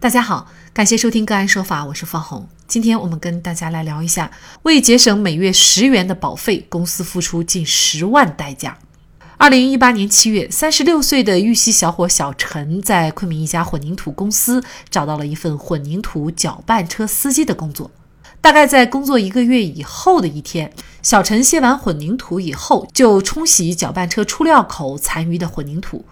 大家好，感谢收听个案说法，我是方红。今天我们跟大家来聊一下，为节省每月十元的保费，公司付出近十万代价。二零一八年七月，三十六岁的玉溪小伙小陈在昆明一家混凝土公司找到了一份混凝土搅拌车司机的工作。大概在工作一个月以后的一天，小陈卸完混凝土以后，就冲洗搅拌车出料口残余的混凝土。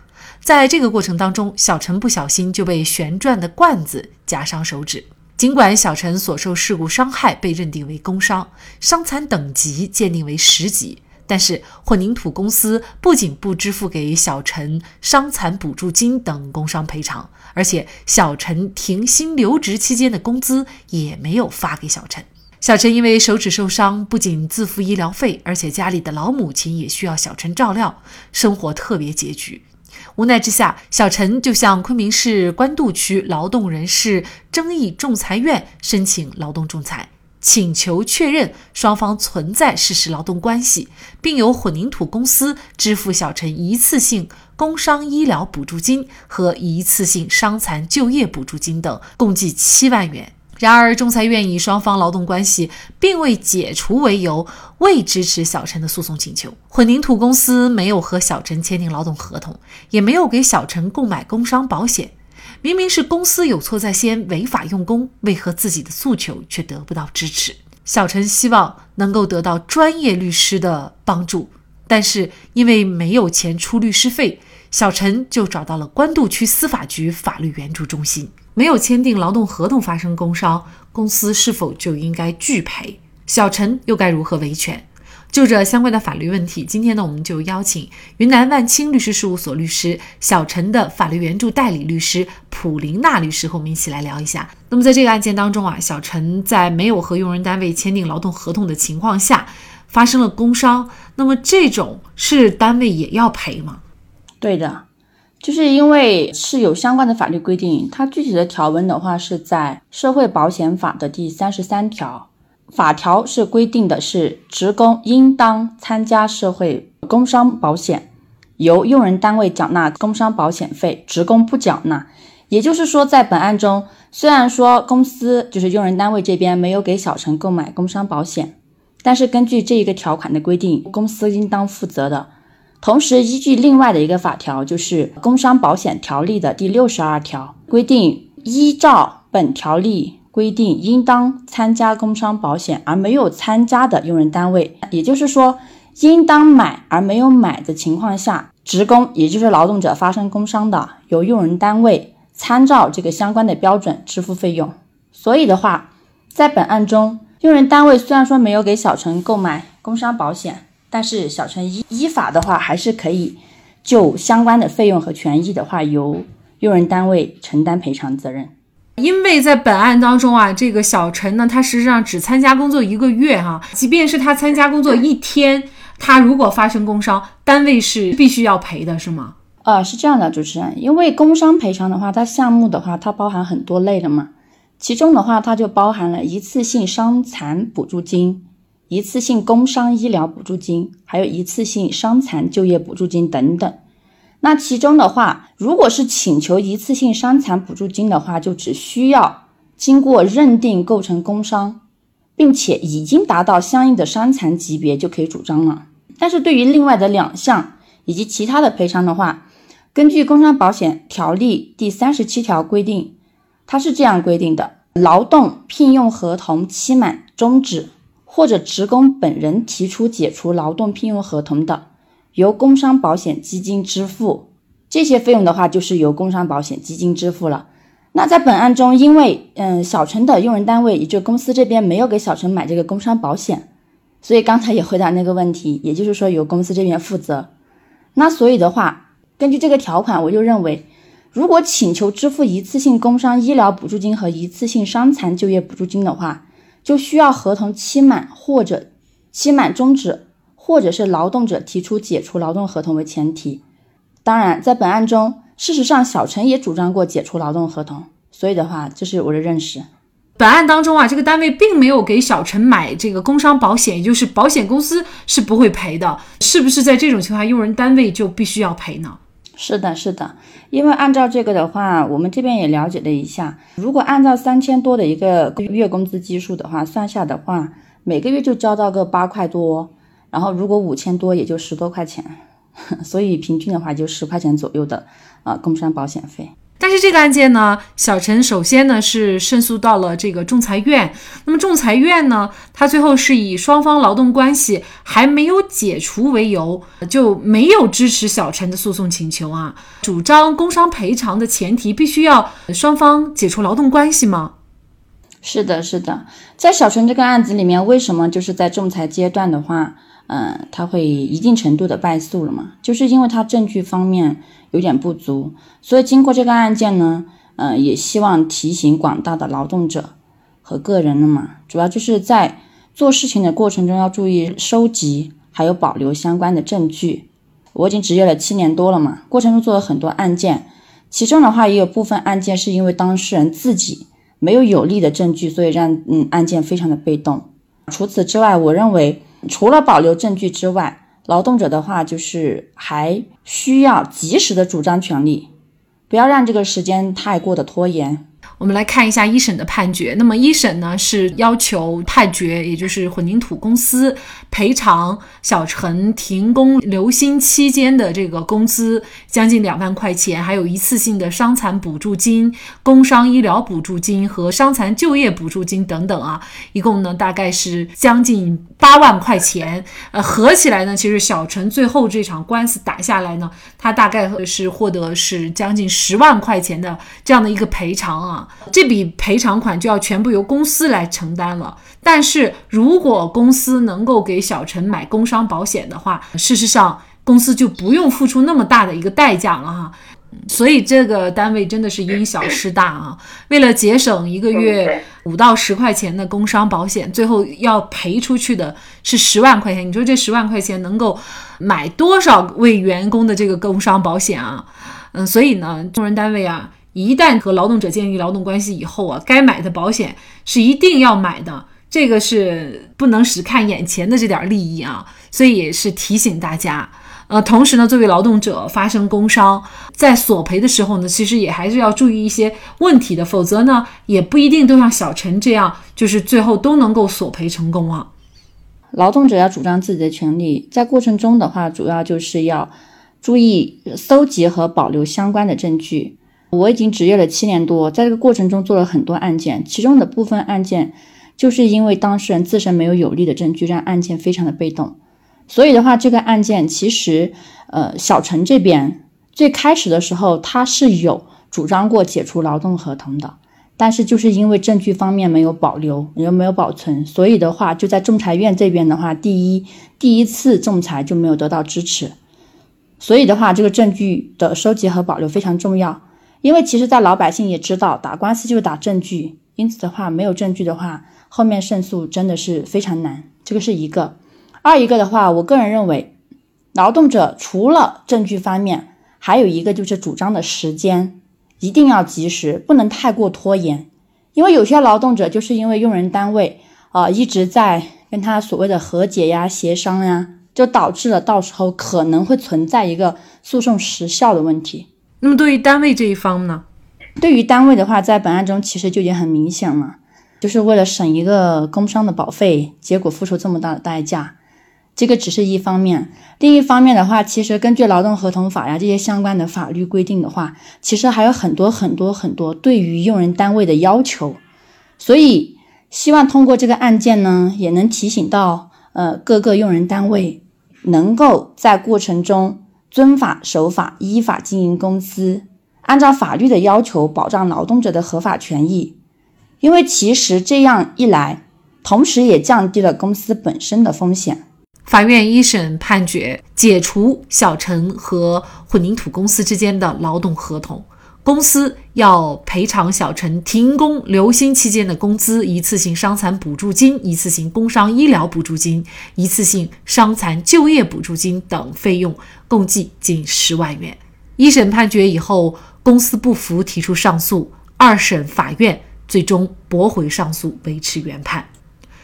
在这个过程当中，小陈不小心就被旋转的罐子夹伤手指。尽管小陈所受事故伤害被认定为工伤，伤残等级鉴定为十级，但是混凝土公司不仅不支付给小陈伤残补助金等工伤赔偿，而且小陈停薪留职期间的工资也没有发给小陈。小陈因为手指受伤，不仅自付医疗费，而且家里的老母亲也需要小陈照料，生活特别拮据。无奈之下，小陈就向昆明市官渡区劳动人事争议仲裁院申请劳动仲裁，请求确认双方存在事实劳动关系，并由混凝土公司支付小陈一次性工伤医疗补助金和一次性伤残就业补助金等，共计七万元。然而，仲裁院以双方劳动关系并未解除为由，未支持小陈的诉讼请求。混凝土公司没有和小陈签订劳动合同，也没有给小陈购买工伤保险。明明是公司有错在先，违法用工，为何自己的诉求却得不到支持？小陈希望能够得到专业律师的帮助，但是因为没有钱出律师费，小陈就找到了官渡区司法局法律援助中心。没有签订劳动合同发生工伤，公司是否就应该拒赔？小陈又该如何维权？就这相关的法律问题，今天呢，我们就邀请云南万清律师事务所律师小陈的法律援助代理律师普林娜律师和我们一起来聊一下。那么在这个案件当中啊，小陈在没有和用人单位签订劳动合同的情况下发生了工伤，那么这种是单位也要赔吗？对的。就是因为是有相关的法律规定，它具体的条文的话是在社会保险法的第三十三条，法条是规定的是职工应当参加社会工伤保险，由用人单位缴纳工伤保险费，职工不缴纳。也就是说，在本案中，虽然说公司就是用人单位这边没有给小陈购买工伤保险，但是根据这一个条款的规定，公司应当负责的。同时，依据另外的一个法条，就是《工伤保险条例》的第六十二条规定，依照本条例规定，应当参加工伤保险而没有参加的用人单位，也就是说，应当买而没有买的情况下，职工也就是劳动者发生工伤的，由用人单位参照这个相关的标准支付费用。所以的话，在本案中，用人单位虽然说没有给小陈购买工伤保险。但是小陈依依法的话，还是可以就相关的费用和权益的话，由用人单位承担赔偿责任。因为在本案当中啊，这个小陈呢，他实际上只参加工作一个月哈，即便是他参加工作一天，他如果发生工伤，单位是必须要赔的，是吗？啊，是这样的，主持人，因为工伤赔偿的话，它项目的话，它包含很多类的嘛，其中的话，它就包含了一次性伤残补助金。一次性工伤医疗补助金，还有一次性伤残就业补助金等等。那其中的话，如果是请求一次性伤残补助金的话，就只需要经过认定构成工伤，并且已经达到相应的伤残级别就可以主张了。但是对于另外的两项以及其他的赔偿的话，根据《工伤保险条例》第三十七条规定，它是这样规定的：劳动聘用合同期满终止。或者职工本人提出解除劳动聘用合同的，由工伤保险基金支付。这些费用的话，就是由工伤保险基金支付了。那在本案中，因为嗯小陈的用人单位，也就公司这边没有给小陈买这个工伤保险，所以刚才也回答那个问题，也就是说由公司这边负责。那所以的话，根据这个条款，我就认为，如果请求支付一次性工伤医疗补助金和一次性伤残就业补助金的话，就需要合同期满或者期满终止，或者是劳动者提出解除劳动合同为前提。当然，在本案中，事实上小陈也主张过解除劳动合同，所以的话，这是我的认识。本案当中啊，这个单位并没有给小陈买这个工伤保险，也就是保险公司是不会赔的，是不是？在这种情况下，用人单位就必须要赔呢？是的，是的，因为按照这个的话，我们这边也了解了一下，如果按照三千多的一个月工资基数的话，算下的话，每个月就交到个八块多，然后如果五千多，也就十多块钱，所以平均的话就十块钱左右的啊工伤保险费。但是这个案件呢，小陈首先呢是胜诉到了这个仲裁院。那么仲裁院呢，他最后是以双方劳动关系还没有解除为由，就没有支持小陈的诉讼请求啊。主张工伤赔偿的前提，必须要双方解除劳动关系吗？是的，是的。在小陈这个案子里面，为什么就是在仲裁阶段的话，嗯，他会一定程度的败诉了嘛？就是因为他证据方面。有点不足，所以经过这个案件呢，嗯，也希望提醒广大的劳动者和个人了嘛，主要就是在做事情的过程中要注意收集还有保留相关的证据。我已经执业了七年多了嘛，过程中做了很多案件，其中的话也有部分案件是因为当事人自己没有有力的证据，所以让嗯案件非常的被动。除此之外，我认为除了保留证据之外，劳动者的话，就是还需要及时的主张权利，不要让这个时间太过的拖延。我们来看一下一审的判决。那么一审呢是要求判决，也就是混凝土公司赔偿小陈停工留薪期间的这个工资将近两万块钱，还有一次性的伤残补助金、工伤医疗补助金和伤残就业补助金等等啊，一共呢大概是将近八万块钱。呃，合起来呢，其实小陈最后这场官司打下来呢，他大概是获得是将近十万块钱的这样的一个赔偿啊。这笔赔偿款就要全部由公司来承担了。但是如果公司能够给小陈买工伤保险的话，事实上公司就不用付出那么大的一个代价了哈。所以这个单位真的是因小失大啊！为了节省一个月五到十块钱的工伤保险，最后要赔出去的是十万块钱。你说这十万块钱能够买多少位员工的这个工伤保险啊？嗯，所以呢，用人单位啊。一旦和劳动者建立劳动关系以后啊，该买的保险是一定要买的，这个是不能只看眼前的这点利益啊。所以也是提醒大家，呃，同时呢，作为劳动者发生工伤，在索赔的时候呢，其实也还是要注意一些问题的，否则呢，也不一定都像小陈这样，就是最后都能够索赔成功啊。劳动者要主张自己的权利，在过程中的话，主要就是要注意搜集和保留相关的证据。我已经执业了七年多，在这个过程中做了很多案件，其中的部分案件就是因为当事人自身没有有力的证据，让案件非常的被动。所以的话，这个案件其实，呃，小陈这边最开始的时候他是有主张过解除劳动合同的，但是就是因为证据方面没有保留，也没有保存，所以的话就在仲裁院这边的话，第一第一次仲裁就没有得到支持。所以的话，这个证据的收集和保留非常重要。因为其实，在老百姓也知道，打官司就是打证据，因此的话，没有证据的话，后面胜诉真的是非常难。这个是一个。二一个的话，我个人认为，劳动者除了证据方面，还有一个就是主张的时间一定要及时，不能太过拖延。因为有些劳动者就是因为用人单位啊一直在跟他所谓的和解呀、协商呀，就导致了到时候可能会存在一个诉讼时效的问题。那么对于单位这一方呢？对于单位的话，在本案中其实就已经很明显了，就是为了省一个工伤的保费，结果付出这么大的代价，这个只是一方面。另一方面的话，其实根据劳动合同法呀这些相关的法律规定的话，其实还有很多很多很多对于用人单位的要求。所以希望通过这个案件呢，也能提醒到呃各个用人单位，能够在过程中。遵法守法，依法经营公司，按照法律的要求保障劳动者的合法权益。因为其实这样一来，同时也降低了公司本身的风险。法院一审判决解除小陈和混凝土公司之间的劳动合同。公司要赔偿小陈停工留薪期间的工资、一次性伤残补助金、一次性工伤医疗补助金、一次性伤残就业补助金等费用，共计近十万元。一审判决以后，公司不服提出上诉，二审法院最终驳回上诉，维持原判。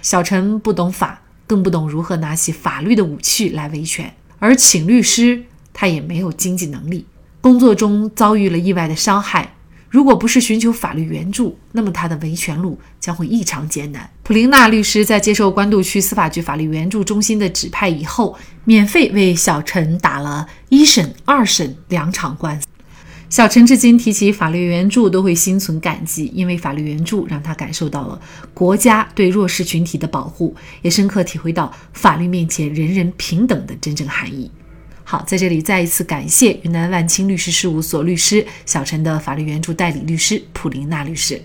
小陈不懂法，更不懂如何拿起法律的武器来维权，而请律师他也没有经济能力。工作中遭遇了意外的伤害。如果不是寻求法律援助，那么他的维权路将会异常艰难。普林娜律师在接受关渡区司法局法律援助中心的指派以后，免费为小陈打了一审、二审两场官司。小陈至今提起法律援助都会心存感激，因为法律援助让他感受到了国家对弱势群体的保护，也深刻体会到法律面前人人平等的真正含义。好，在这里再一次感谢云南万清律师事务所律师小陈的法律援助代理律师普林娜律师。